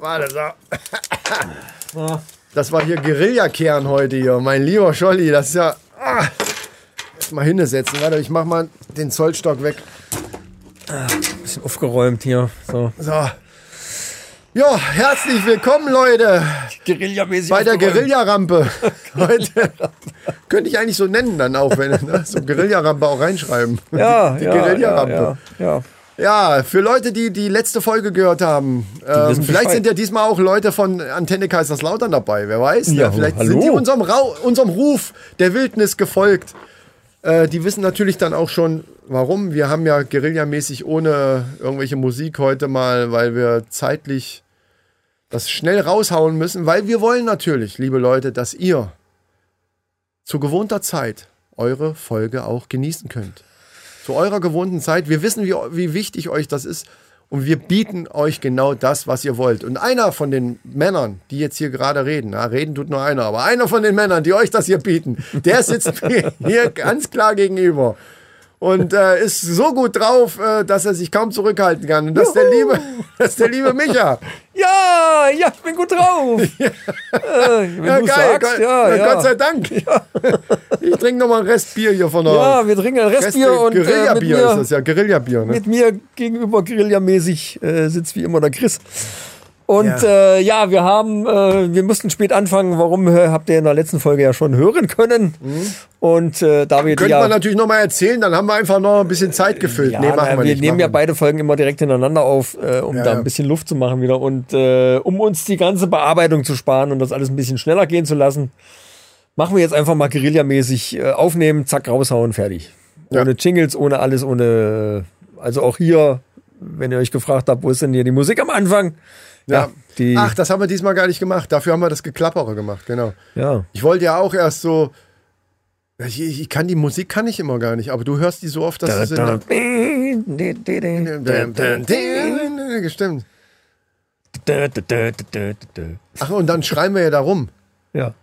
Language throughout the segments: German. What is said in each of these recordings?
Warte, so. Das war hier Guerillakern heute hier. Mein lieber Scholli, das ist ja. Ah, erst mal hinsetzen. Warte, ich mach mal den Zollstock weg. Bisschen aufgeräumt hier. So. So. Ja, herzlich willkommen, Leute, Guerillamäßig. bei der Guerillarampe. Heute könnte ich eigentlich so nennen dann auch, wenn ne? so Guerillarampe auch reinschreiben. Ja, die ja, Guerillarampe. ja, ja, Ja, für Leute, die die letzte Folge gehört haben, ähm, vielleicht Bescheid. sind ja diesmal auch Leute von Antenne Kaiserslautern dabei, wer weiß. ne? Ja, vielleicht hallo. sind die unserem, Rau unserem Ruf der Wildnis gefolgt. Äh, die wissen natürlich dann auch schon, warum. Wir haben ja guerillamäßig ohne irgendwelche Musik heute mal, weil wir zeitlich das schnell raushauen müssen, weil wir wollen natürlich, liebe Leute, dass ihr zu gewohnter Zeit eure Folge auch genießen könnt zu eurer gewohnten Zeit. Wir wissen, wie, wie wichtig euch das ist. Und wir bieten euch genau das, was ihr wollt. Und einer von den Männern, die jetzt hier gerade reden, na, reden tut nur einer, aber einer von den Männern, die euch das hier bieten, der sitzt mir hier ganz klar gegenüber. Und äh, ist so gut drauf, äh, dass er sich kaum zurückhalten kann. Und das ist der liebe, das ist der liebe Micha. ja, ja, ich bin gut drauf. Äh, wenn Ja, du geil. sagst, Gott, ja, ja, ja. Gott sei Dank. Ich trinke noch mal ein Restbier hier von der Ja, wir trinken ein Restbier und äh, mit, Guerillabier ist mir, das ja, Guerillabier, ne? mit mir gegenüber Guerillamäßig äh, sitzt wie immer der Chris. Und ja, äh, ja wir haben, äh, wir mussten spät anfangen. Warum äh, habt ihr in der letzten Folge ja schon hören können? Und äh, da wir Könnte ja, man natürlich noch mal erzählen, dann haben wir einfach noch ein bisschen Zeit gefüllt. ja, nee, machen na, wir wir nicht. nehmen ja beide Folgen immer direkt hintereinander auf, äh, um Ja, da ein bisschen Luft zu machen wieder und äh, um uns die ganze Bearbeitung zu sparen und das alles ein bisschen schneller gehen zu lassen, machen wir jetzt einfach mal guerillamäßig äh, aufnehmen, zack, raushauen, fertig. Ja. Ohne Jingles, ohne alles, ohne, also auch hier, wenn ihr euch gefragt habt, wo ist denn hier die Musik am Anfang? Ja. die, Ach, das haben wir diesmal gar nicht gemacht. Dafür haben wir das Geklappere gemacht, genau. ja. Ich wollte ja auch erst so. Ich, ich kann die Musik kann ich immer gar nicht, aber du hörst die so oft, dass. Da, da, da, da. Ach, und dann schreien wir ja da rum. Ja.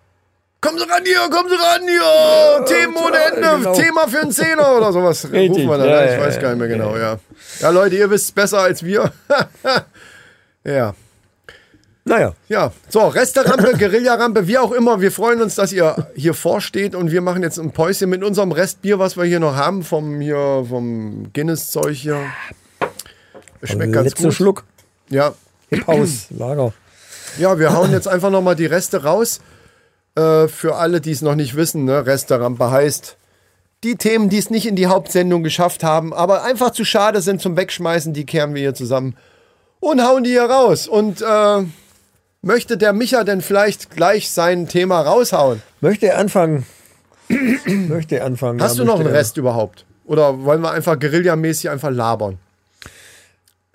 Kommen Sie ran hier, kommen Sie ran hier! Themen ohne Ende, genau. Thema für einen Zehner oder sowas. Richtig, Rufen wir dann, ja, ne? ich ja, weiß ja, gar nicht mehr ja, genau, ja. Ja, Leute, ihr wisst es besser als wir. ja. Naja. Ja, so, Resterampe, Guerillarampe, wie auch immer. Wir freuen uns, dass ihr hier vorsteht und wir machen jetzt ein Päuschen mit unserem Restbier, was wir hier noch haben, vom, hier, vom Guinness-Zeug hier. Schmeckt ganz Letzter gut. Schluck. Ja. Hip House, Lager. ja, wir hauen jetzt einfach nochmal die Reste raus. Äh, für alle, die es noch nicht wissen, ne? Resterampe heißt, die Themen, die es nicht in die Hauptsendung geschafft haben, aber einfach zu schade sind zum Wegschmeißen, die kehren wir hier zusammen und hauen die hier raus. Und äh, möchte der Micha denn vielleicht gleich sein Thema raushauen? Möchte er anfangen? möchte er anfangen? Hast ja, du noch einen. Rest überhaupt? Oder wollen wir einfach guerillamäßig einfach labern?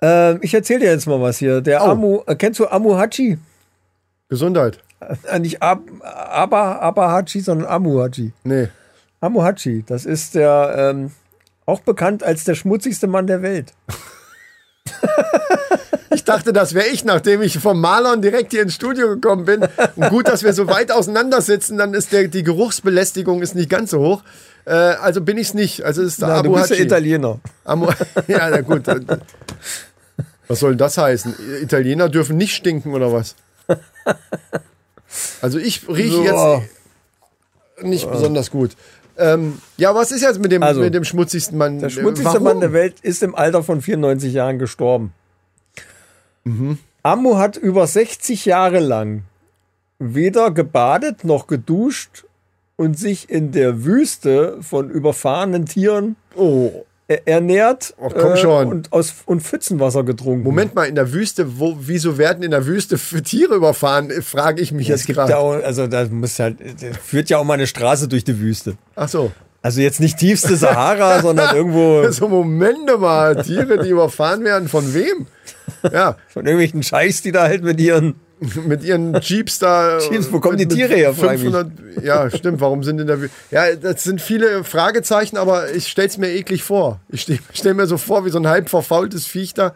Ähm, ich erzähle dir jetzt mal was hier. Der Oh. Amu, äh, kennst du Amu Hachi? Gesundheit? Äh, nicht Ab, Aba, Aba Hachi, sondern Amu Hachi. Nee. Amu Hachi, das ist der, ähm, auch bekannt als der schmutzigste Mann der Welt. Ich dachte, das wäre ich, nachdem ich vom Malern direkt hier ins Studio gekommen bin. Und gut, dass wir so weit auseinander sitzen, dann ist der, die Geruchsbelästigung ist nicht ganz so hoch. Äh, also bin ich es nicht. Also ist der Na, du Abu bist ja Hachi. Italiener. Amu ja, na gut. Was soll denn das heißen? Italiener dürfen nicht stinken oder was? Also ich rieche So. jetzt nicht besonders gut. Ähm, ja, was ist jetzt mit dem, Also, mit dem schmutzigsten Mann? Der schmutzigste Warum? Mann der Welt ist im Alter von 94 Jahren gestorben. Mhm. Amu hat über 60 Jahre lang weder gebadet noch geduscht und sich in der Wüste von überfahrenen Tieren Oh, ernährt Ach, komm schon. und aus und Pfützenwasser getrunken. Moment mal, in der Wüste, wo, wieso werden in der Wüste Tiere überfahren, äh, frage ich mich es jetzt ja gerade. also da muss halt, führt ja auch mal eine Straße durch die Wüste. Ach so. Also jetzt nicht tiefste Sahara, sondern irgendwo Also Momente mal, Tiere, die überfahren werden, von wem? Ja, von irgendwelchen Scheichs, die da halt mit ihren mit ihren Jeeps da. Jeeps, wo kommen mit- die Tiere her, frag ich mich. 500, ja, stimmt, warum sind in der Wüste? Ja, das sind viele Fragezeichen, aber ich stell's mir eklig vor. Ich stell, stell mir so vor, wie so ein halb verfaultes Viech da.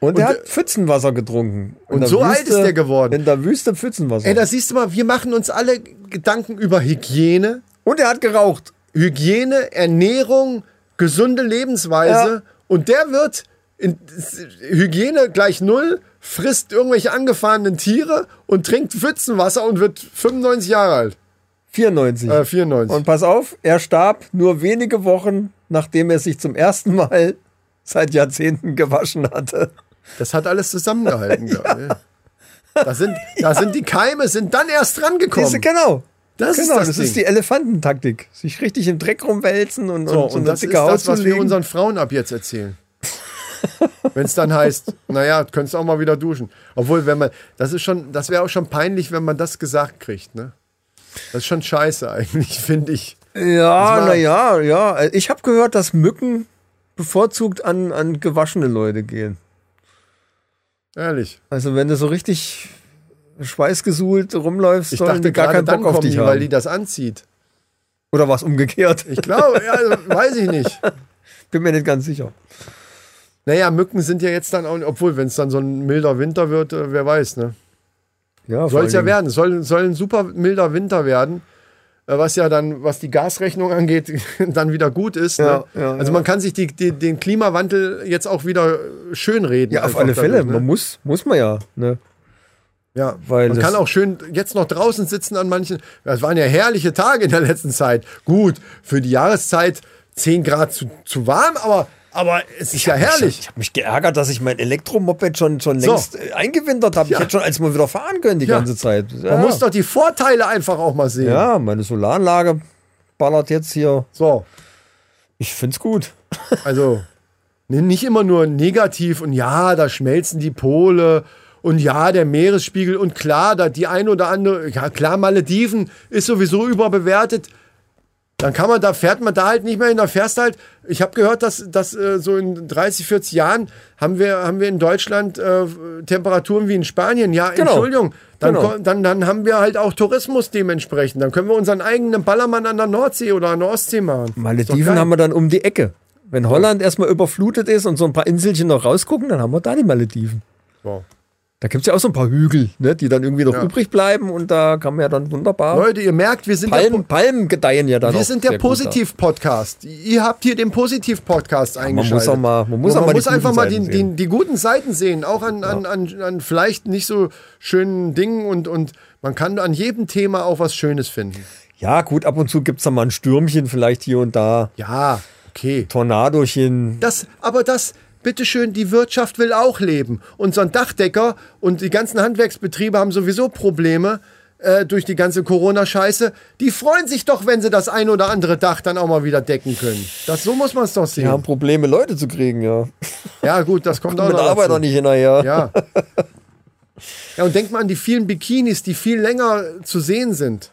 Und, er Und, hat Pfützenwasser getrunken. Und so alt ist der geworden. In der Wüste Pfützenwasser. Ey, da siehst du mal, wir machen uns alle Gedanken über Hygiene, und er hat geraucht. Hygiene, Ernährung, gesunde Lebensweise Ja. und der wird in, Hygiene gleich null, frisst irgendwelche angefahrenen Tiere und trinkt Pfützenwasser und wird 95 Jahre alt. 94. Äh, 94. Und pass auf, er starb nur wenige Wochen, nachdem er sich zum ersten Mal seit Jahrzehnten gewaschen hatte. Das hat alles zusammengehalten. ja. Da sind, da sind die Keime, sind dann erst rangekommen. Diese, genau. Das ist genau, das das, Ding. ist die Elefantentaktik. Sich richtig im Dreck rumwälzen und, So, und, so und das ist das, was wir unseren Frauen ab jetzt erzählen. Wenn es dann heißt, naja, könntest auch mal wieder duschen. Obwohl, wenn man, das ist schon, das wäre auch schon peinlich, wenn man das gesagt kriegt, ne? Das ist schon scheiße eigentlich, finde ich. Ja, war- naja, ja. Ich habe gehört, dass Mücken bevorzugt an, an gewaschene Leute gehen. Ehrlich. Also wenn du so richtig schweißgesuhlt rumläufst, Ich sollen dachte die gar keinen Bock auf dich die, haben. weil die das anzieht. Oder was umgekehrt? Ich glaube, ja, weiß ich nicht. Bin mir nicht ganz sicher. Naja, Mücken sind ja jetzt dann auch, obwohl, wenn es dann so ein milder Winter wird, äh, wer weiß, ne? Ja, Soll es ja werden. Es soll, soll ein super milder Winter werden, äh, was ja dann, was die Gasrechnung angeht, dann wieder gut ist. Ja, ne? ja, also man kann sich die, die, den Klimawandel jetzt auch wieder schönreden. Ja, auf alle Fälle. dadurch, Man Ne? muss, muss man ja. Ne? Ja, weil man kann auch schön jetzt noch draußen sitzen an manchen. Das waren ja herrliche Tage in der letzten Zeit. Gut, für die Jahreszeit 10 Grad zu, zu warm, aber, aber es ist ja Ich herrlich. habe mich geärgert, dass ich mein Elektromoped schon, schon So. längst äh, eingewintert habe. Ja. Ich hätte schon als mal wieder fahren können die Ja. ganze Zeit. Ja. Man muss doch die Vorteile einfach auch mal sehen. ja, meine Solaranlage ballert jetzt hier. So, Ich find's gut. also ne, nicht immer nur negativ und ja, da schmelzen die Pole und ja, der Meeresspiegel und klar, da die ein oder andere, ja klar, Malediven ist sowieso überbewertet. Dann kann man da, fährt man da halt nicht mehr hin, da fährst halt. Ich habe gehört, dass, dass äh, so in 30, 40 Jahren haben wir, haben wir in Deutschland äh, Temperaturen wie in Spanien. Ja, Genau. Entschuldigung. Dann, Genau. dann, dann haben wir halt auch Tourismus dementsprechend. Dann können wir unseren eigenen Ballermann an der Nordsee oder an der Ostsee machen. Malediven haben wir dann um die Ecke. Wenn Holland erstmal überflutet ist und so ein paar Inselchen noch rausgucken, dann haben wir da die Malediven. So. Da gibt's ja auch so ein paar Hügel, ne, die dann irgendwie noch Ja. übrig bleiben und da kann man ja dann wunderbar. Leute, ihr merkt, wir sind Palmen, der, Palmen gedeihen ja dann wir sind der. Positiv-Podcast. Ihr habt hier den Positiv-Podcast eingeschaltet. muss auch mal- man muss auch mal muss einfach guten mal die, die, die guten Seiten sehen, auch an, an, an, an vielleicht nicht so schönen Dingen und, und man kann an jedem Thema auch was Schönes finden. Ja, gut, ab und zu gibt's da mal ein Stürmchen vielleicht hier und da. Ja, okay. Tornadochen. Das, aber das, bitteschön, die Wirtschaft will auch leben. Und so ein Dachdecker und die ganzen Handwerksbetriebe haben sowieso Probleme äh, durch die ganze Corona-Scheiße. Die freuen sich doch, wenn sie das ein oder andere Dach dann auch mal wieder decken können. Das, so muss man es doch Die sehen. haben Probleme, Leute zu kriegen, ja. Ja, gut, das kommt auch Mit noch der Arbeit dazu. noch nicht hinterher. Ja. Ja, und denk mal an die vielen Bikinis, die viel länger zu sehen sind.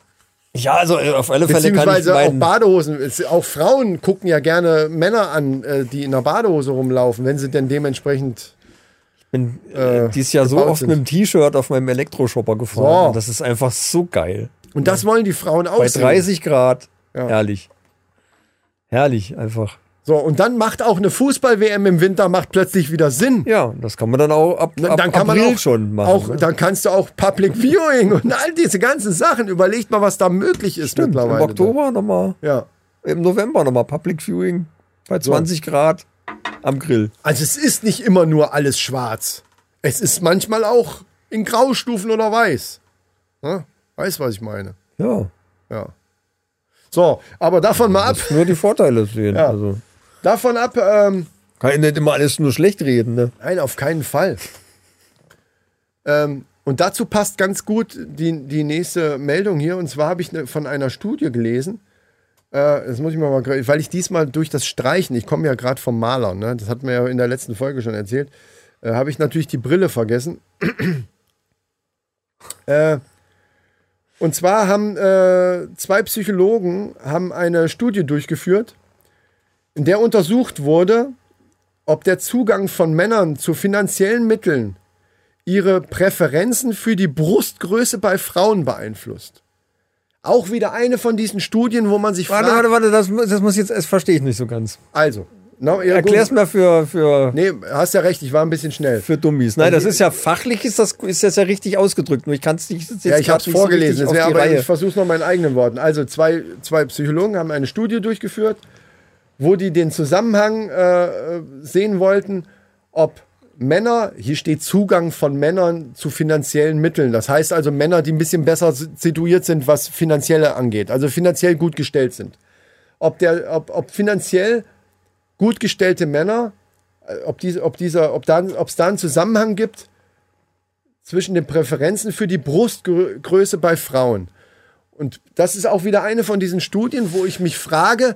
Ja, also äh, auf alle Fälle kann ich Beziehungsweise auch meinen, Badehosen. Auch Frauen gucken ja gerne Männer an, äh, die in einer Badehose rumlaufen, wenn sie denn dementsprechend. bin äh, dieses Jahr so oft sind. mit dem T-Shirt auf meinem Elektroshopper gefahren. So. Das ist einfach so geil. Und das wollen die Frauen auch Bei sehen. 30 Grad. Ja. Herrlich. Herrlich, einfach. So, und dann macht auch eine Fußball-WM im Winter macht plötzlich wieder Sinn. Ja, das kann man dann auch ab, ab dann kann April man auch, schon machen. auch ne? dann kannst du auch Public Viewing und all diese ganzen Sachen. Überlegt mal, was da möglich ist Stimmt, mittlerweile. Im Oktober nochmal, Ja. im November nochmal Public Viewing bei 20 Grad am Grill. Also es ist nicht immer nur alles schwarz. Es ist manchmal auch in Graustufen oder weiß. Ne? Weißt, was ich meine? Ja, Ja. So, aber davon mal ab. nur die Vorteile sehen. Ja. Also, Davon ab, ähm, kann ich nicht immer alles nur schlecht reden. Ne? nein, auf keinen Fall. ähm, und dazu passt ganz gut die, die nächste Meldung hier. Und zwar habe ich ne, von einer Studie gelesen. Äh, das muss ich mal, mal, weil ich diesmal durch das Streichen, ich komme ja gerade vom Maler, ne? das hat mir ja in der letzten Folge schon erzählt, äh, habe ich natürlich die Brille vergessen. äh, und zwar haben äh, zwei Psychologen haben eine Studie durchgeführt, in der untersucht wurde, ob der Zugang von Männern zu finanziellen Mitteln ihre Präferenzen für die Brustgröße bei Frauen beeinflusst. Auch wieder eine von diesen Studien, wo man sich Warte, fragt, warte, warte, das, das muss jetzt, das verstehe ich nicht so ganz. also, no, ja, Erklär's mir für, für, Nee, hast ja recht, ich war ein bisschen schnell. für Dummies. Nein, das ist ja fachlich, ist das, ist das ja richtig ausgedrückt. Nur ich kann es nicht. jetzt Ja, ich habe es nicht so vorgelesen, die aber, Reihe. ich versuche es noch mal in eigenen Worten. Also zwei, zwei Psychologen haben eine Studie durchgeführt, wo die den Zusammenhang äh, sehen wollten, ob Männer, hier steht Zugang von Männern zu finanziellen Mitteln. Das heißt also Männer, die ein bisschen besser situiert sind, was finanzielle angeht, also finanziell gut gestellt sind. Ob, der, ob, ob finanziell gut gestellte Männer, äh, ob, diese, ob, dieser, ob da, es da einen Zusammenhang gibt zwischen den Präferenzen für die Brustgröße bei Frauen. Und das ist auch wieder eine von diesen Studien, wo ich mich frage,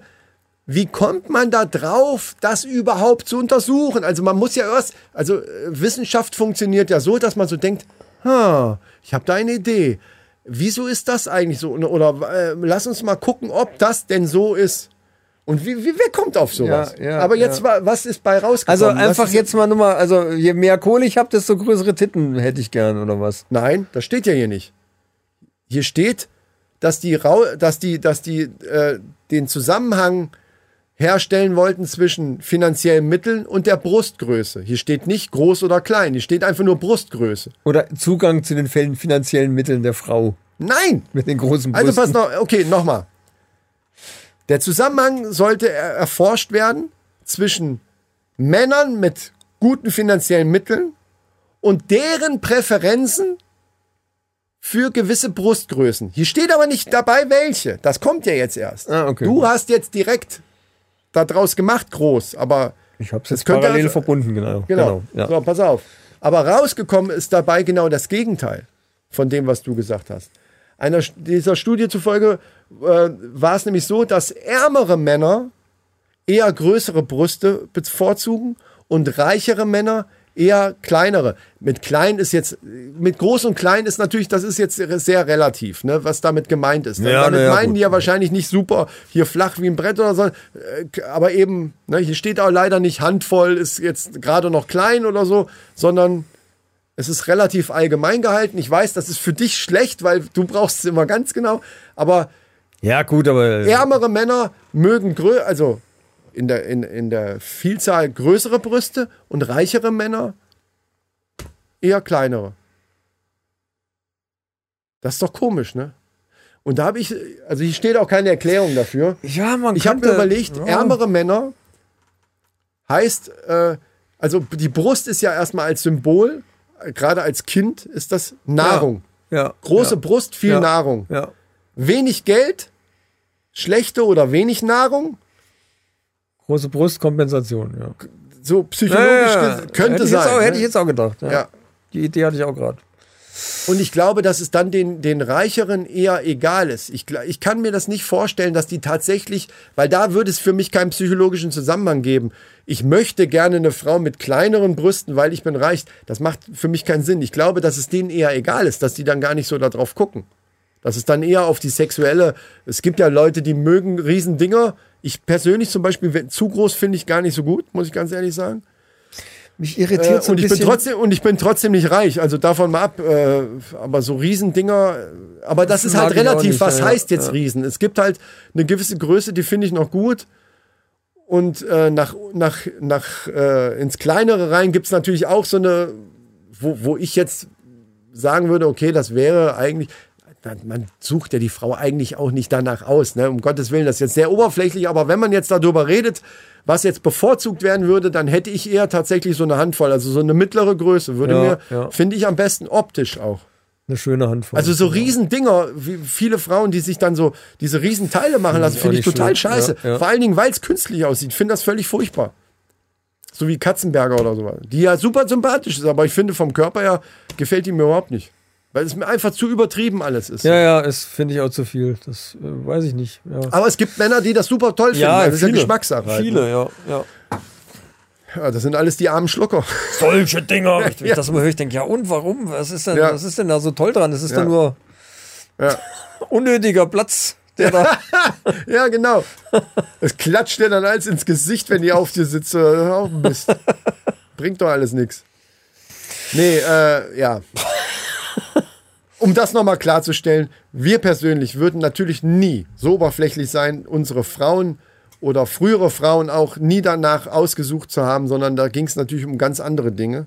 wie kommt man da drauf, das überhaupt zu untersuchen? Also man muss ja erst, also äh, Wissenschaft funktioniert ja so, dass man so denkt, ha, ich habe da eine Idee. Wieso ist das eigentlich so? Oder äh, lass uns mal gucken, ob das denn so ist. Und wie, wie, wer kommt auf sowas? Ja, ja, Aber jetzt, ja. was ist bei rausgekommen? Also einfach jetzt mal nur mal, also je mehr Kohle ich habe, desto größere Titten hätte ich gern, oder was? Nein, das steht ja hier nicht. Hier steht, dass die, dass die, dass die äh, den Zusammenhang herstellen wollten zwischen finanziellen Mitteln und der Brustgröße. Hier steht nicht groß oder klein, hier steht einfach nur Brustgröße. Oder Zugang zu den finanziellen Mitteln der Frau. Nein! Mit den großen Brüsten. Also pass noch, okay, nochmal. Der Zusammenhang sollte erforscht werden zwischen Männern mit guten finanziellen Mitteln und deren Präferenzen für gewisse Brustgrößen. Hier steht aber nicht dabei, welche. Das kommt ja jetzt erst. Ah, okay. Du hast jetzt direkt daraus gemacht, groß, aber. Ich habe es jetzt parallel also, verbunden, genau. Genau. genau ja. So, pass auf. Aber rausgekommen ist dabei genau das Gegenteil von dem, was du gesagt hast. Einer dieser Studie zufolge äh, war es nämlich so, dass ärmere Männer eher größere Brüste bevorzugen und reichere Männer eher kleinere. Mit klein ist jetzt, mit groß und klein ist natürlich, das ist jetzt sehr relativ, ne, was damit gemeint ist. Ja, damit ja, meinen gut. die ja wahrscheinlich nicht super hier flach wie ein Brett oder so, äh, aber eben, ne, hier steht auch leider nicht Handvoll, ist jetzt gerade noch klein oder so, sondern es ist relativ allgemein gehalten. Ich weiß, das ist für dich schlecht, weil du brauchst es immer ganz genau, aber ja, gut, aber. Ärmere Männer mögen grö also in der, in, in der Vielzahl größere Brüste und reichere Männer eher kleinere. Das ist doch komisch, ne? Und da habe ich, also hier steht auch keine Erklärung dafür. Ja, man Ich habe mir überlegt, ja. ärmere Männer heißt, äh, also die Brust ist ja erstmal als Symbol, gerade als Kind ist das Nahrung. Ja. ja. Große ja. Brust, viel Nahrung. Wenig Geld, schlechte oder wenig Nahrung, Große Brustkompensation, ja. So psychologisch ja, könnte hätte sein. Auch, ne? Hätte ich jetzt auch gedacht. Ja. Die Idee hatte ich auch gerade. Und ich glaube, dass es dann den, den Reicheren eher egal ist. Ich, ich kann mir das nicht vorstellen, dass die tatsächlich, weil da würde es für mich keinen psychologischen Zusammenhang geben. Ich möchte gerne eine Frau mit kleineren Brüsten, weil ich bin reich. Das macht für mich keinen Sinn. Ich glaube, dass es denen eher egal ist, dass die dann gar nicht so darauf gucken. Das ist dann eher auf die sexuelle. Es gibt ja Leute, die mögen Riesendinger. Ich persönlich zum Beispiel, zu groß finde ich gar nicht so gut, muss ich ganz ehrlich sagen. Mich irritiert äh, so ein und ich bisschen. Bin trotzdem, und ich bin trotzdem nicht reich, also davon mal ab. Äh, aber so Riesendinger, aber das, das ist halt relativ. Nicht, was ja, heißt jetzt ja. Riesen? Es gibt halt eine gewisse Größe, die finde ich noch gut. Und äh, nach, nach, nach äh, ins Kleinere rein gibt es natürlich auch so eine, wo, wo ich jetzt sagen würde, okay, das wäre eigentlich, man sucht ja die Frau eigentlich auch nicht danach aus. Ne? Um Gottes Willen, das ist jetzt sehr oberflächlich, aber wenn man jetzt darüber redet, was jetzt bevorzugt werden würde, dann hätte ich eher tatsächlich so eine Handvoll, also so eine mittlere Größe, würde ja, mir, ja. finde ich am besten optisch auch. Eine schöne Handvoll. Also so Riesendinger, wie viele Frauen, die sich dann so diese Riesenteile machen lassen, finde ich total schön. scheiße. Ja, Vor allen Dingen, weil es künstlich aussieht, finde das völlig furchtbar. So wie Katzenberger oder sowas. Die ja super sympathisch ist, aber ich finde vom Körper her gefällt die mir überhaupt nicht. Weil es mir einfach zu übertrieben alles ist. Ja, ja, es finde ich auch zu viel. Das äh, weiß ich nicht. Ja. Aber es gibt Männer, die das super toll finden. Ja, das viele, ist ja Geschmackssache. Viele, ja, ja. Ja, das sind alles die armen Schlucker. Solche Dinger. Ich, ja. das immer höre, ich denke, ja und warum? Was ist denn, ja. was ist denn da so toll dran? Das ist ja. dann nur unnötiger Platz. Der da ja, genau. Es klatscht dir dann alles ins Gesicht, wenn die auf dir sitzt. Auch Mist. Bringt doch alles nichts. Nee, äh, ja um das nochmal klarzustellen, wir persönlich würden natürlich nie so oberflächlich sein, unsere Frauen oder frühere Frauen auch nie danach ausgesucht zu haben, sondern da ging es natürlich um ganz andere Dinge.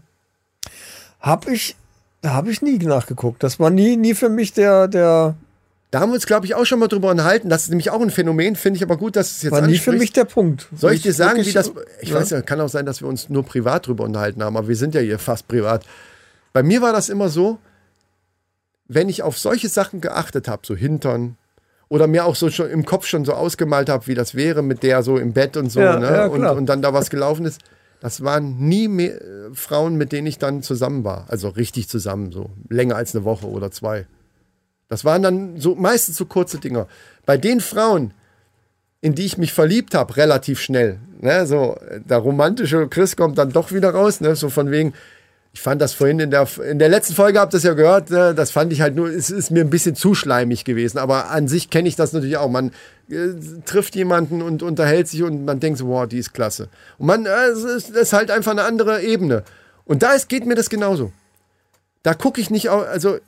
Hab ich, da habe ich nie nachgeguckt. Das war nie, nie für mich der, der, Da haben wir uns, glaube ich, auch schon mal drüber unterhalten. Das ist nämlich auch ein Phänomen, finde ich aber gut, dass es jetzt War nie für mich der Punkt. Soll ich dir sagen, wie das. Ich Ja. weiß ja, kann auch sein, dass wir uns nur privat drüber unterhalten haben, aber wir sind ja hier fast privat. Bei mir war das immer so, wenn ich auf solche Sachen geachtet habe, so Hintern, oder mir auch so schon im Kopf schon so ausgemalt habe, wie das wäre mit der so im Bett und so, Ja, ne? ja, und, und dann da was gelaufen ist. Das waren nie mehr äh, Frauen, mit denen ich dann zusammen war. Also richtig zusammen, so länger als eine Woche oder zwei. Das waren dann so meistens so kurze Dinger. Bei den Frauen, in die ich mich verliebt habe, relativ schnell. Ne, so, äh, der romantische Chris kommt dann doch wieder raus, ne, so von wegen, ich fand das vorhin in der, in der letzten Folge, habt ihr das ja gehört, ne, das fand ich halt nur, es ist mir ein bisschen zu schleimig gewesen, aber an sich kenne ich das natürlich auch. Man äh, trifft jemanden und unterhält sich und man denkt so, wow, die ist klasse. Und man, äh, es ist, das ist halt einfach eine andere Ebene. Und da ist, geht mir das genauso. Da gucke ich nicht, au- also,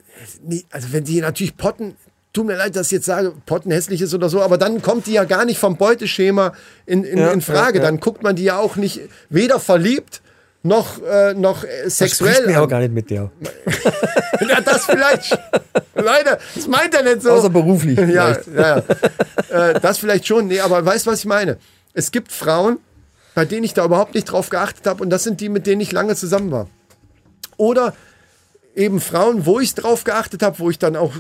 nie- also wenn die natürlich potten, tut mir leid, dass ich jetzt sage, potten hässlich ist oder so, aber dann kommt die ja gar nicht vom Beuteschema in, in, Ja, in Frage. ja, ja. Dann guckt man die ja auch nicht weder verliebt noch, äh, noch äh, sexuell mir auch gar nicht mit der. Ja, das vielleicht. Leute, das meint er nicht so. Außer beruflich. ja, ja, ja. Äh, das vielleicht schon. Nee, aber weißt du, was ich meine? Es gibt Frauen, bei denen ich da überhaupt nicht drauf geachtet habe und das sind die, mit denen ich lange zusammen war. Oder eben Frauen, wo ich drauf geachtet habe, wo ich dann auch,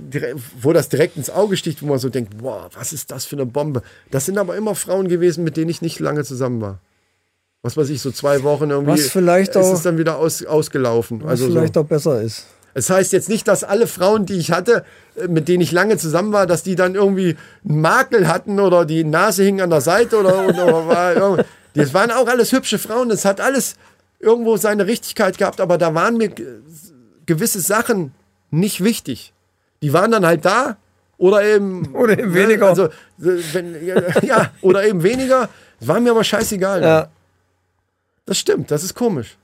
wo das direkt ins Auge sticht, wo man so denkt, boah, was ist das für eine Bombe? Das sind aber immer Frauen gewesen, mit denen ich nicht lange zusammen war. Was weiß ich, so zwei Wochen irgendwie Was vielleicht ist auch- es dann wieder aus, ausgelaufen. Was Also so. vielleicht auch besser ist. Es heißt jetzt nicht, dass alle Frauen, die ich hatte, äh, mit denen ich lange zusammen war, dass die dann irgendwie einen Makel hatten oder die Nase hing an der Seite oder, oder war das waren auch alles hübsche Frauen. Das hat alles irgendwo seine Richtigkeit gehabt, aber da waren mir ge- gewisse Sachen nicht wichtig. Die waren dann halt da oder eben Oder eben ne, weniger. Also äh, wenn, ja oder eben weniger. War mir aber scheißegal. Ja. Das stimmt, das ist komisch.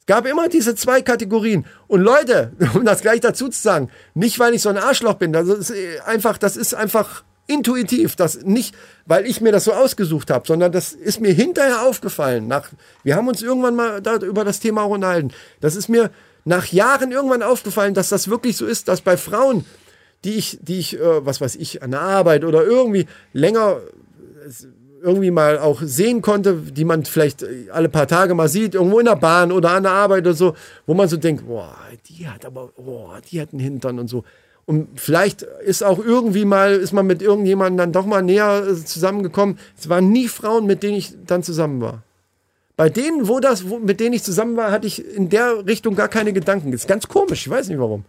Es gab immer diese zwei Kategorien. Und Leute, um das gleich dazu zu sagen, nicht weil ich so ein Arschloch bin, das ist äh, einfach, das ist einfach intuitiv, das nicht, weil ich mir das so ausgesucht habe, sondern das ist mir hinterher aufgefallen. Nach, wir haben uns irgendwann mal da über das Thema auch unterhalten. Das ist mir nach Jahren irgendwann aufgefallen, dass das wirklich so ist, dass bei Frauen, die ich, die ich, äh, was weiß ich, an der Arbeit oder irgendwie länger irgendwie mal auch sehen konnte, die man vielleicht äh, alle paar Tage mal sieht, irgendwo in der Bahn oder an der Arbeit oder so, wo man so denkt, boah, die hat aber, boah, die hat einen Hintern und so. Und vielleicht ist auch irgendwie mal, ist man mit irgendjemandem dann doch mal näher äh, zusammengekommen. Es waren nie Frauen, mit denen ich dann zusammen war. Bei denen, wo das, wo, mit denen ich zusammen war, hatte ich in der Richtung gar keine Gedanken. Das ist ganz komisch, ich weiß nicht warum.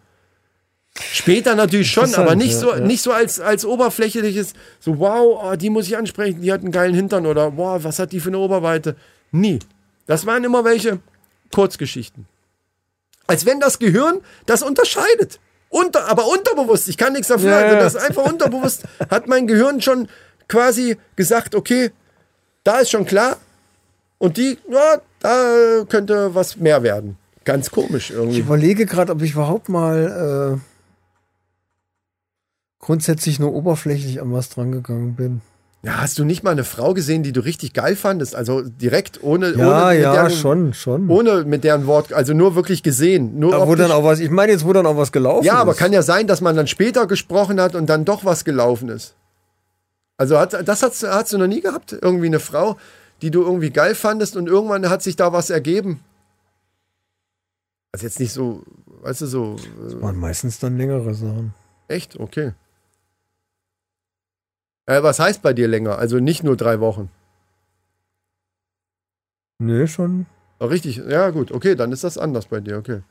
Später natürlich schon, aber nicht so, ja, nicht so als, als oberflächliches, so wow, oh, die muss ich ansprechen, die hat einen geilen Hintern oder wow, was hat die für eine Oberweite? Nie. Das waren immer welche Kurzgeschichten. Als wenn das Gehirn das unterscheidet. Unter, aber unterbewusst, ich kann nichts dafür, Ja, also das ist einfach unterbewusst, hat mein Gehirn schon quasi gesagt, okay, da ist schon klar. Und die, ja, da könnte was mehr werden. Ganz komisch Ich irgendwie. überlege gerade, ob ich überhaupt mal äh, grundsätzlich nur oberflächlich an was drangegangen bin. Ja, hast du nicht mal eine Frau gesehen, die du richtig geil fandest? Also direkt ohne, Ja, ohne ja, deren, schon, schon. Ohne mit deren Wort, also nur wirklich gesehen. Nur wo optisch. dann auch was, ich meine jetzt, wo dann auch was gelaufen ja, ist. aber kann ja sein, dass man dann später gesprochen hat und dann doch was gelaufen ist. Also hat, das hast, hast du noch nie gehabt? Irgendwie eine Frau, die du irgendwie geil fandest und irgendwann hat sich da was ergeben? Also jetzt nicht so, weißt du, so, äh, waren meistens dann längere Sachen. echt? Okay. Äh, was heißt bei dir länger? Also nicht nur drei Wochen. Nö, schon. Ah, Richtig, ja gut, okay, dann ist das anders bei dir, okay.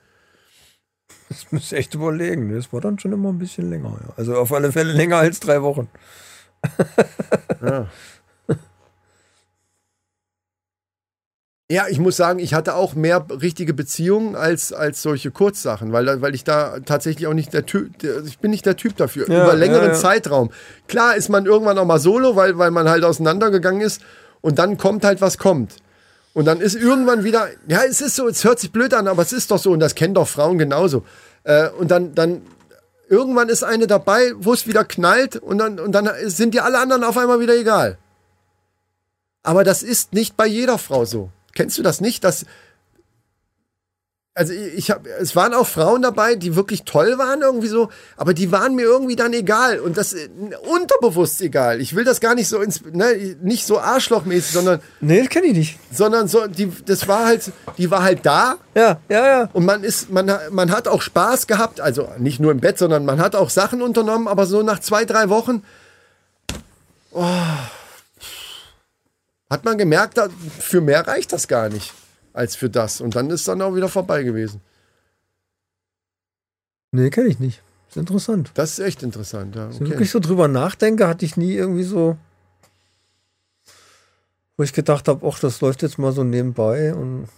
Das ihr echt überlegen. Das war dann schon immer ein bisschen länger. Ja. Also auf alle Fälle länger als drei Wochen. Ja. Ja, ich muss sagen, ich hatte auch mehr richtige Beziehungen als, als solche Kurzsachen, weil, weil ich da tatsächlich auch nicht der Typ, der, ich bin nicht der Typ dafür, Ja, über längeren ja, ja. Zeitraum. Klar ist man irgendwann auch mal solo, weil, weil man halt auseinandergegangen ist und dann kommt halt, was kommt. Und dann ist irgendwann wieder, ja, es ist so, es hört sich blöd an, aber es ist doch so und das kennen doch Frauen genauso. Äh, und dann, dann, irgendwann ist eine dabei, wo es wieder knallt und dann, und dann sind die alle anderen auf einmal wieder egal. Aber das ist nicht bei jeder Frau so. Kennst du das nicht? Dass also ich habe, es waren auch Frauen dabei, die wirklich toll waren irgendwie so, aber die waren mir irgendwie dann egal und das äh, unterbewusst egal. Ich will das gar nicht so ins, ne, nicht so arschlochmäßig, sondern Nee, das kenne ich nicht. sondern so, die, das war halt, die war halt da Ja, ja, ja. und man ist, man, man hat auch Spaß gehabt, also nicht nur im Bett, sondern man hat auch Sachen unternommen, aber so nach zwei, drei Wochen oh, hat man gemerkt, für mehr reicht das gar nicht als für das. Und dann ist dann auch wieder vorbei gewesen. Nee, kenne ich nicht. ist interessant. Das ist echt interessant, ja. Wenn ich Okay. wirklich so drüber nachdenke, hatte ich nie irgendwie so, wo ich gedacht habe, ach, das läuft jetzt mal so nebenbei und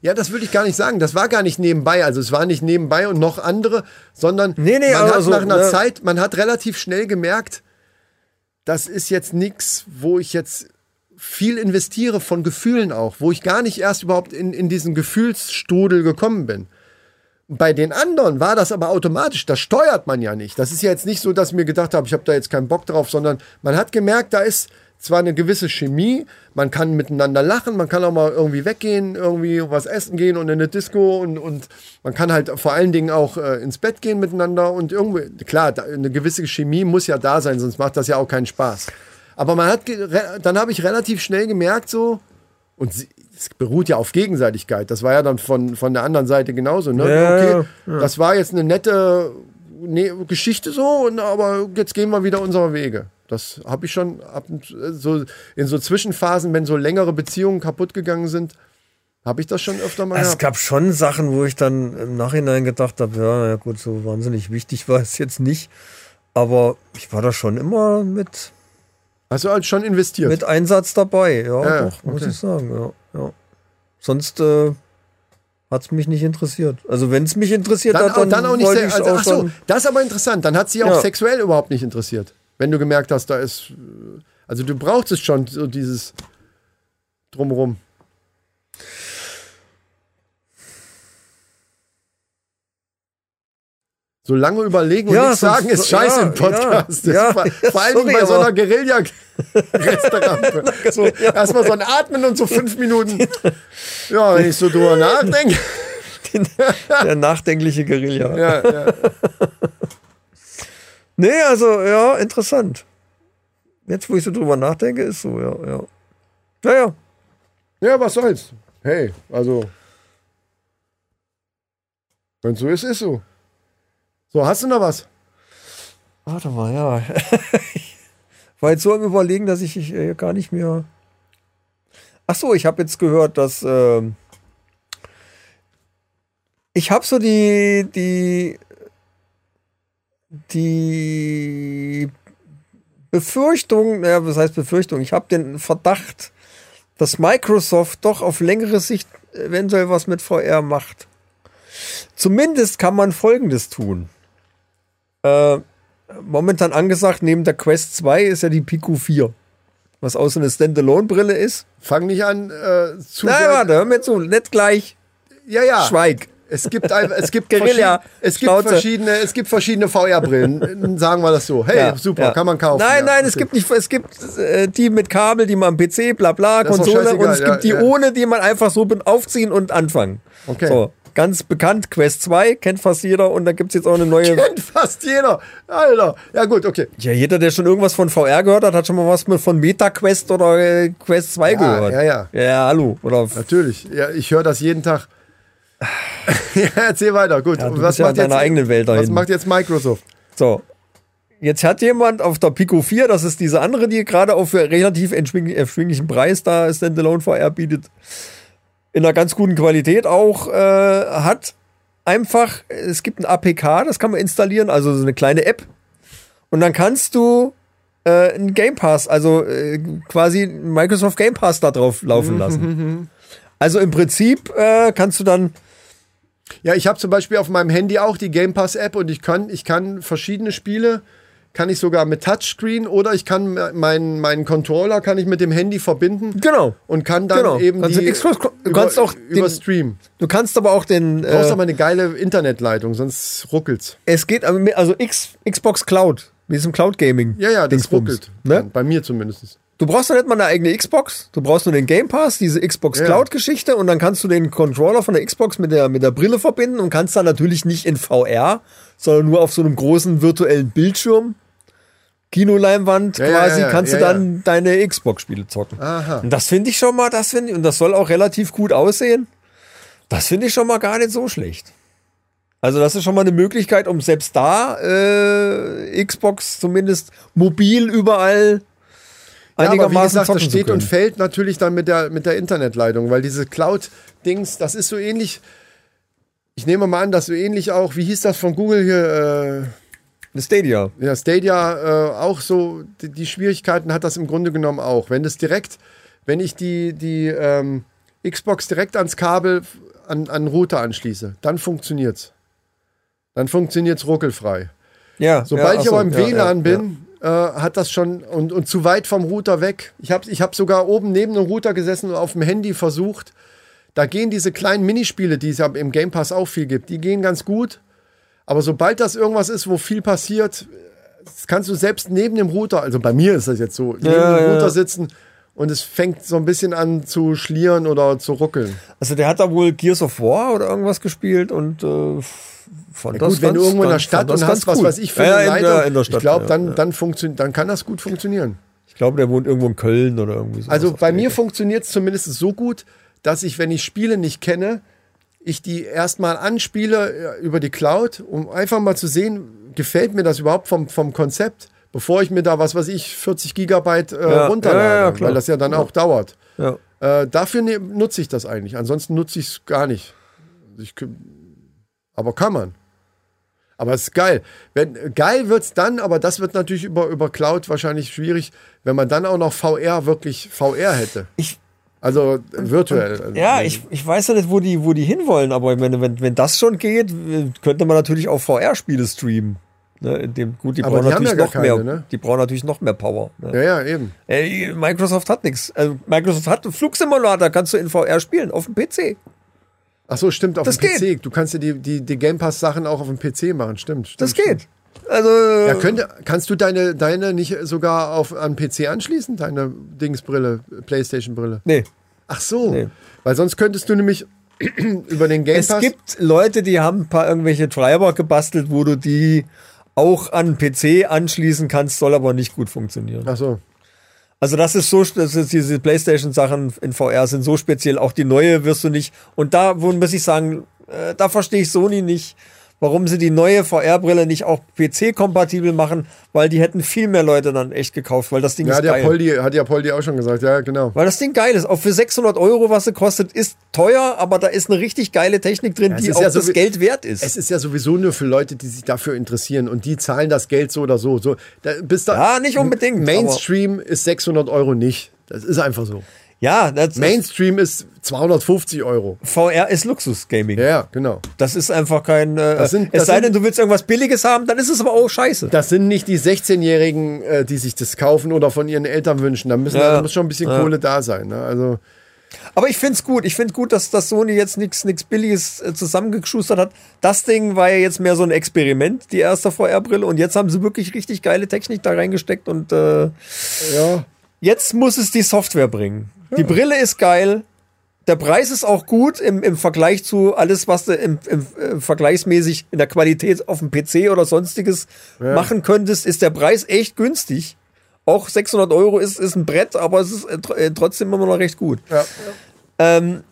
Ja, das würde ich gar nicht sagen. Das war gar nicht nebenbei. Also es war nicht nebenbei und noch andere, sondern Nee, nee, man hat also, nach einer ne. Zeit, man hat relativ schnell gemerkt, das ist jetzt nichts, wo ich jetzt viel investiere von Gefühlen auch, wo ich gar nicht erst überhaupt in, in diesen Gefühlsstrudel gekommen bin. Bei den anderen war das aber automatisch, das steuert man ja nicht. Das ist ja jetzt nicht so, dass ich mir gedacht habe, ich habe da jetzt keinen Bock drauf, sondern man hat gemerkt, da ist zwar eine gewisse Chemie, man kann miteinander lachen, man kann auch mal irgendwie weggehen, irgendwie was essen gehen und in eine Disco und, und man kann halt vor allen Dingen auch äh, ins Bett gehen miteinander und irgendwie, klar, da, eine gewisse Chemie muss ja da sein, sonst macht das ja auch keinen Spaß. Aber man hat, dann habe ich relativ schnell gemerkt so, und sie, es beruht ja auf Gegenseitigkeit. Das war ja dann von, von der anderen Seite genauso. Ne? Ja, okay, das war jetzt eine nette ne, Geschichte so, und, aber jetzt gehen wir wieder unsere Wege. Das habe ich schon ab, und- so in so Zwischenphasen, wenn so längere Beziehungen kaputt gegangen sind, habe ich das schon öfter mal es gehabt. gab schon Sachen, wo ich dann im Nachhinein gedacht habe, ja, ja gut, so wahnsinnig wichtig war es jetzt nicht. Aber ich war da schon immer mit, Hast du halt schon investiert? mit Einsatz dabei. Ja, Ja, doch, muss okay. ich sagen. Ja, ja. Sonst äh, hat es mich nicht interessiert. Also wenn es mich interessiert dann, hat, dann, auch, dann auch nicht ich's also, auch ach so, das ist aber interessant. Dann hat sie auch Ja. sexuell überhaupt nicht interessiert. Wenn du gemerkt hast, da ist. äh, Also du brauchst es schon, so dieses drumrum. So lange überlegen und Ja, nichts sagen ist scheiße ja, im Podcast. ja, ja, vor, Dingen sorry, bei so einer Guerilla-Restaurant. so, Erstmal so ein Atmen und so fünf Minuten. Ja, wenn ich so drüber nachdenke. der nachdenkliche Guerilla. Ja, ja. Nee, also ja, interessant. Jetzt, wo ich so drüber nachdenke, ist so, ja, ja. Naja, Ja, was soll's. Hey, also. Wenn so ist, ist so. So, hast du noch was? warte mal, ja. War jetzt so am Überlegen, dass ich, ich äh, gar nicht mehr. Ach so, ich habe jetzt gehört, dass ähm, ich habe so die die die Befürchtung, naja, was heißt Befürchtung? Ich habe den Verdacht, dass Microsoft doch auf längere Sicht eventuell was mit VR macht. Zumindest kann man Folgendes tun. Äh, momentan angesagt, neben der Quest 2 ist ja die Pico 4. Was auch so eine Standalone-Brille ist. Fang nicht an zu zu Nein, warte, hör mir zu, nicht gleich. Ja, ja. Schweig. Es gibt, ein- es gibt, Guerilla, es gibt Schnauze. verschiedene, es gibt verschiedene VR-Brillen. Sagen wir das so. Hey, Ja, super, ja. kann man kaufen. Nein, ja, nein, es okay. gibt nicht, es gibt äh, die mit Kabel, die man am PC, bla bla, Das Konsole und es gibt die ohne, die man einfach so aufziehen und anfangen. Okay. So, ganz bekannt, Quest 2, kennt fast jeder und da gibt es jetzt auch eine neue. Kennt fast jeder. Alter. Ja, gut, okay. Ja, jeder, der schon irgendwas von VR gehört hat, hat schon mal was mit von MetaQuest oder äh, Quest 2 gehört. ja, ja. Ja, hallo. Oder Natürlich. Ja, ich höre das jeden Tag. ja, erzähl weiter. Gut. Ja, was ja macht deiner jetzt, eigenen Welt da Was macht jetzt Microsoft? So. Jetzt hat jemand auf der Pico 4, das ist diese andere, die gerade auf relativ erschwing- erschwinglichen Preis da Standalone VR bietet, in einer ganz guten Qualität auch, äh, hat einfach, es gibt ein APK, das kann man installieren, also so eine kleine App. Und dann kannst du äh, einen Game Pass, also äh, quasi Microsoft Game Pass da drauf laufen lassen. Also im Prinzip äh, kannst du dann Ja, ich habe zum Beispiel auf meinem Handy auch die Game Pass App und ich kann, ich kann verschiedene Spiele, kann ich sogar mit Touchscreen oder ich kann meinen meinen Controller kann ich mit dem Handy verbinden Genau. und kann dann Genau. eben Kannst du die Xbox- du über, kannst auch über den- Stream. Du kannst aber auch den. Du brauchst Äh, aber eine geile Internetleitung, sonst ruckelt's. es geht aber mit- also X, Xbox Cloud, mit diesem Cloud Gaming. Ja, ja, das ruckelt. Ne? Bei mir zumindest. Du brauchst doch nicht mal eine eigene Xbox. Du brauchst nur den Game Pass, diese Xbox Ja. Cloud-Geschichte und dann kannst du den Controller von der Xbox mit der, mit der Brille verbinden und kannst dann natürlich nicht in VR, sondern nur auf so einem großen virtuellen Bildschirm, Kinoleinwand Ja, quasi, ja, kannst du dann deine Xbox-Spiele zocken. Aha. Und das finde ich schon mal, das finde ich, und das soll auch relativ gut aussehen. Das finde ich schon mal gar nicht so schlecht. Also das ist schon mal eine Möglichkeit, um selbst da äh, Xbox zumindest mobil überall Ja, aber wie einigermaßen gesagt, das steht und fällt natürlich dann mit der, mit der Internetleitung, weil diese Cloud-Dings, das ist so ähnlich. Ich nehme mal an, dass so ähnlich auch, wie hieß das von Google hier, Eine Stadia. ja, Stadia, äh, auch so, die, die Schwierigkeiten hat das im Grunde genommen auch. Wenn das direkt, wenn ich die, die ähm, Xbox direkt ans Kabel an, an den Router anschließe, dann funktioniert's. Dann funktioniert's ruckelfrei. Ja, Sobald ja, ich aber im ja, WLAN ja, bin, Äh, hat das schon und, und zu weit vom Router weg. Ich habe ich hab sogar oben neben dem Router gesessen und auf dem Handy versucht. Da gehen diese kleinen Minispiele, die es ja im Game Pass auch viel gibt, die gehen ganz gut. Aber sobald das irgendwas ist, wo viel passiert, kannst du selbst neben dem Router, also bei mir ist das jetzt so, neben Ja, dem Router ja. sitzen und es fängt so ein bisschen an zu schlieren oder zu ruckeln. Also der hat da wohl Gears of War oder irgendwas gespielt und äh, fand Ja, das gut, wenn du ganz- irgendwo in der ganz- Stadt und ganz hast was weiß ich für ja, eine ja, in, der, Stadt. ich glaube, dann, dann, dann kann das gut funktionieren. Ich glaube, der wohnt irgendwo in Köln oder irgendwie so. Also bei mir funktioniert es zumindest so gut, dass ich, wenn ich Spiele nicht kenne, ich die erstmal anspiele äh, über die Cloud, um einfach mal zu sehen, gefällt mir das überhaupt vom, vom Konzept, bevor ich mir da, was weiß ich, 40 Gigabyte äh, Ja, runterlade, ja, weil das ja dann auch dauert. ja. Äh, dafür ne, nutze ich das eigentlich, ansonsten nutze ich es gar nicht. Ich, aber kann man. Aber es ist geil. Wenn, geil wird es dann, aber das wird natürlich über, über Cloud wahrscheinlich schwierig, wenn man dann auch noch VR wirklich VR hätte. Ich, Also virtuell. ja, ich, ich weiß ja nicht, wo die, wo die hinwollen, aber ich meine, wenn, wenn das schon geht, äh, könnte man natürlich auch VR-Spiele streamen. Ne, dem, gut, die Aber brauchen die natürlich ja noch gar mehr, keine, ne? die brauchen natürlich noch mehr Power. Ne? Ja, ja, eben. Ey, Microsoft hat nichts. Also Microsoft hat einen Flugsimulator, kannst du in VR spielen, auf dem PC. Ach so, stimmt, auf Das dem PC. Du kannst ja die, die, die Game Pass-Sachen auch auf dem PC machen, stimmt. stimmt Das stimmt. geht. Also, Ja, könnte, kannst du deine, deine nicht sogar auf, an PC anschließen? Deine Dingsbrille, Playstation-Brille? nee. Ach so. Nee. Weil sonst könntest du nämlich über den Game Es Pass. gibt Leute, die haben ein paar irgendwelche Treiber gebastelt, wo du die auch an PC anschließen kannst, soll aber nicht gut funktionieren. Ach so. Also das ist so, das ist diese PlayStation-Sachen in VR sind so speziell. Auch die neue wirst du nicht. Und da, muss ich sagen, äh, da verstehe ich Sony nicht, warum sie die neue VR-Brille nicht auch PC-kompatibel machen, weil die hätten viel mehr Leute dann echt gekauft, weil das Ding Ja, ist ja, geil. Poldi, hat ja Poldi auch schon gesagt. Ja, genau. Weil das Ding geil ist. Auch für 600 Euro, was sie kostet, ist teuer, aber da ist eine richtig geile Technik drin, es die auch ja so das Geld wert ist. Es ist ja sowieso nur für Leute, die sich dafür interessieren und die zahlen das Geld so oder so. so da, bis da, Ja, nicht unbedingt, Mainstream ist 600 Euro nicht. Das ist einfach so. Ja, das Mainstream ist 250 Euro. VR ist Luxus-Gaming. Ja, ja, genau. Das ist einfach kein. Äh, sind- es sei sind- denn, du willst irgendwas Billiges haben, dann ist es aber auch scheiße. Das sind nicht die 16-Jährigen, äh, die sich das kaufen oder von ihren Eltern wünschen. Da, müssen, Ja. da muss schon ein bisschen Kohle da sein. Ne? Also, Aber ich find's gut. Ich find gut, dass, dass Sony jetzt nichts Billiges äh, zusammengeschustert hat. Das Ding war ja jetzt mehr so ein Experiment, die erste VR-Brille. Und jetzt haben sie wirklich richtig geile Technik da reingesteckt. Und äh, ja. Jetzt muss es die Software bringen. Die Brille ist geil. Der Preis ist auch gut im, im Vergleich zu alles, was du im, im, äh, vergleichsmäßig in der Qualität auf dem PC oder sonstiges machen könntest, ist der Preis echt günstig. Auch 600 Euro ist, ist ein Brett, aber es ist äh, äh, trotzdem immer noch recht gut. Ja. Ähm,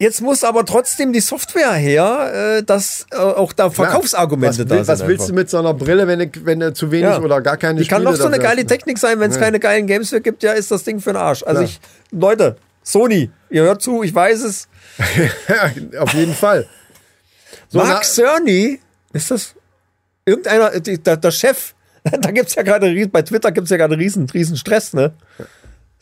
jetzt muss aber trotzdem die Software her, äh, dass äh, auch da Verkaufsargumente da sind. Was willst du einfach. mit so einer Brille, wenn du, wenn du zu wenig Ja. oder gar keine Die kann noch so eine geile hast? Technik sein, wenn es keine geilen Games für gibt, ja, ist das Ding für den Arsch. Also Ja. ich, Leute, Sony, ihr hört zu, ich weiß es. Ja, auf jeden Fall. So, Mark Cerny, ist das irgendeiner, der, der Chef, da gibt's ja gerade, bei Twitter gibt's ja gerade riesen, riesen Stress, ne?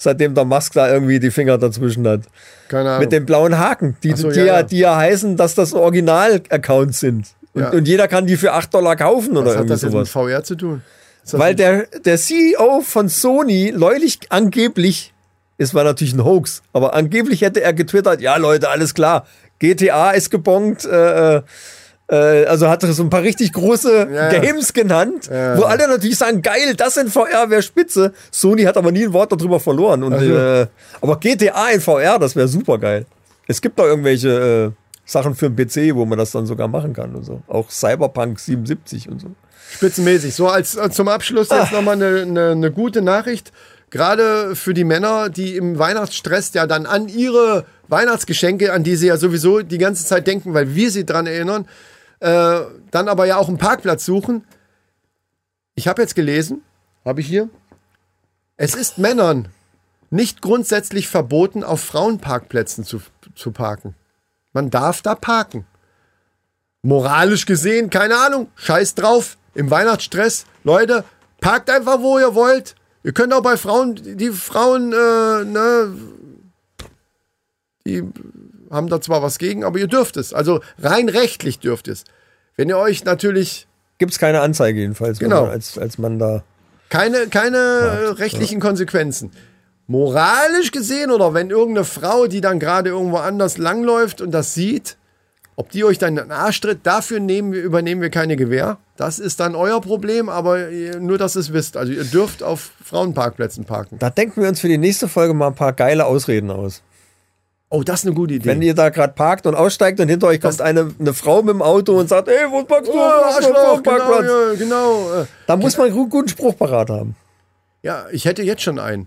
Seitdem der Musk da irgendwie die Finger dazwischen hat. keine Ahnung. Mit den blauen Haken, die, so, die, ja, ja, die ja heißen, dass das Original-Accounts sind. Und, Ja. und jeder kann die für 8 Dollar kaufen oder was hat irgendwie das jetzt mit sowas. VR zu tun? Das Weil der, der CEO von Sony neulich angeblich, es war natürlich ein Hoax, aber angeblich hätte er getwittert, ja Leute, alles klar, GTA ist gebongt, äh, äh, also hat er so ein paar richtig große Ja. Games genannt, Ja. wo alle natürlich sagen, geil, das in VR wäre spitze. Sony hat aber nie ein Wort darüber verloren. Und, Also. äh, aber GTA in VR, das wäre super geil. Es gibt da irgendwelche äh, Sachen für den PC, wo man das dann sogar machen kann und so. Auch Cyberpunk 77 und so. Spitzenmäßig. So als äh, zum Abschluss Ah. jetzt nochmal eine, eine, eine gute Nachricht. Gerade für die Männer, die im Weihnachtsstress ja dann an ihre Weihnachtsgeschenke, an die sie ja sowieso die ganze Zeit denken, weil wir sie dran erinnern, äh, dann aber ja auch einen Parkplatz suchen. Ich habe jetzt gelesen, habe ich hier, es ist Männern nicht grundsätzlich verboten, auf Frauenparkplätzen zu, zu parken. Man darf da parken. Moralisch gesehen, keine Ahnung, scheiß drauf. Im Weihnachtsstress, Leute, parkt einfach, wo ihr wollt. Ihr könnt auch bei Frauen, die Frauen, äh, ne, die haben da zwar was gegen, aber ihr dürft es. Also rein rechtlich dürft es. Wenn ihr euch natürlich Gibt es keine Anzeige jedenfalls, Genau. man als, als Mann da. keine, keine äh, rechtlichen Konsequenzen. Moralisch gesehen oder wenn irgendeine Frau, die dann gerade irgendwo anders langläuft und das sieht, ob die euch dann in den Arsch tritt, dafür nehmen wir, übernehmen wir keine Gewähr. Das ist dann euer Problem, aber nur, dass ihr es wisst. Also ihr dürft auf Frauenparkplätzen parken. Da denken wir uns für die nächste Folge mal ein paar geile Ausreden aus. Oh, das ist eine gute Idee. Wenn ihr da gerade parkt und aussteigt und hinter euch kommt eine, eine Frau mit dem Auto und sagt, ey, wo parkst du? oh, Arschloch, genau, Parkplatz?" ja, genau. äh. Da muss man einen guten Spruch parat haben. Ja, ich hätte jetzt schon einen.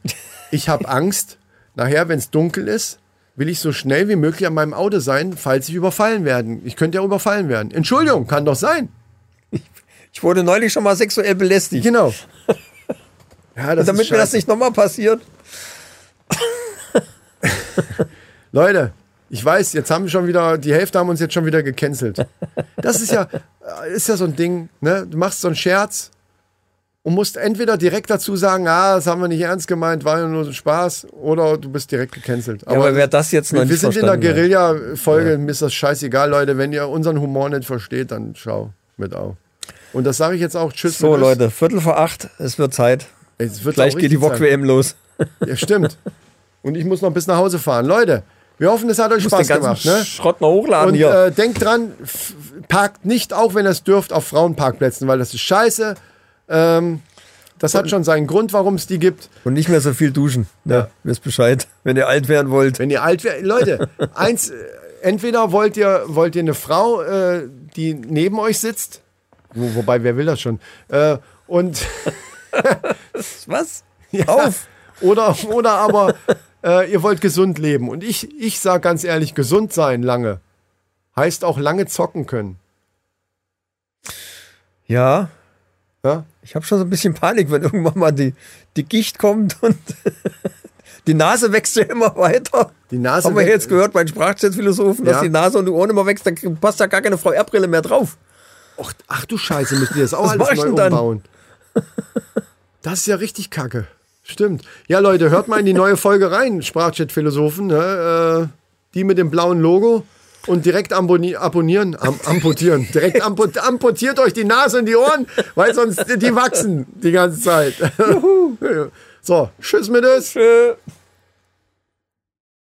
Ich habe Angst, nachher, wenn es dunkel ist, will ich so schnell wie möglich an meinem Auto sein, falls ich überfallen werden. Ich könnte ja überfallen werden. Entschuldigung, kann doch sein. Ich wurde neulich schon mal sexuell belästigt. Genau. Ja, das Damit mir das nicht nochmal passiert. Leute, ich weiß, jetzt haben wir schon wieder, die Hälfte haben uns jetzt schon wieder gecancelt. Das ist ja, ist ja so ein Ding, ne? Du machst so einen Scherz und musst entweder direkt dazu sagen, ah, das haben wir nicht ernst gemeint, war ja nur so Spaß, oder du bist direkt gecancelt. Aber, aber wer das jetzt noch wir, wir sind in der. Guerilla-Folge, mir ist das scheißegal, Leute. Wenn ihr unseren Humor nicht versteht, dann schau mit auf. Und das sage ich jetzt auch. Tschüss. So, Leute, Viertel vor acht, es wird Zeit. Es wird Gleich geht die. VOG-WM los. Ja, stimmt. Und ich muss noch bis nach Hause fahren. Leute, wir hoffen, es hat euch Spaß gemacht. Ne? Schrott noch hochladen Und hier. äh, denkt dran, parkt nicht, auch wenn ihr es dürft, auf Frauenparkplätzen, weil das ist scheiße. Ähm, das hat schon seinen Grund, warum es die gibt. Und nicht mehr so viel duschen. Ja. Wisst Bescheid, wenn ihr alt werden wollt. Wenn ihr alt werdet, Leute, eins, äh, entweder wollt ihr, wollt ihr eine Frau, äh, die neben euch sitzt, wo, wobei, wer will das schon? Äh, und Was? Ja. Auf! oder, oder aber äh, ihr wollt gesund leben. Und ich, ich sage ganz ehrlich, gesund sein lange heißt auch lange zocken können. Ja, Ja? ich habe schon so ein bisschen Panik, wenn irgendwann mal die, die Gicht kommt und die Nase wächst ja immer weiter. Die Nase Haben wir jetzt gehört bei den Sprachchatphilosophen, dass Ja. die Nase und die Ohren immer wächst, da passt ja gar keine VR-Brille mehr drauf. Ach, ach du Scheiße, müssen die das auch Was alles neu denn dann? umbauen. Das ist ja richtig kacke. Stimmt. Ja, Leute, hört mal in die neue Folge rein, Sprachchat-Philosophen. Ne? Äh, die mit dem blauen Logo. Und direkt abonnieren, am, amputieren. Direkt ampu amputiert euch die Nase und die Ohren, weil sonst die wachsen die ganze Zeit. so, tschüss mit es. Äh.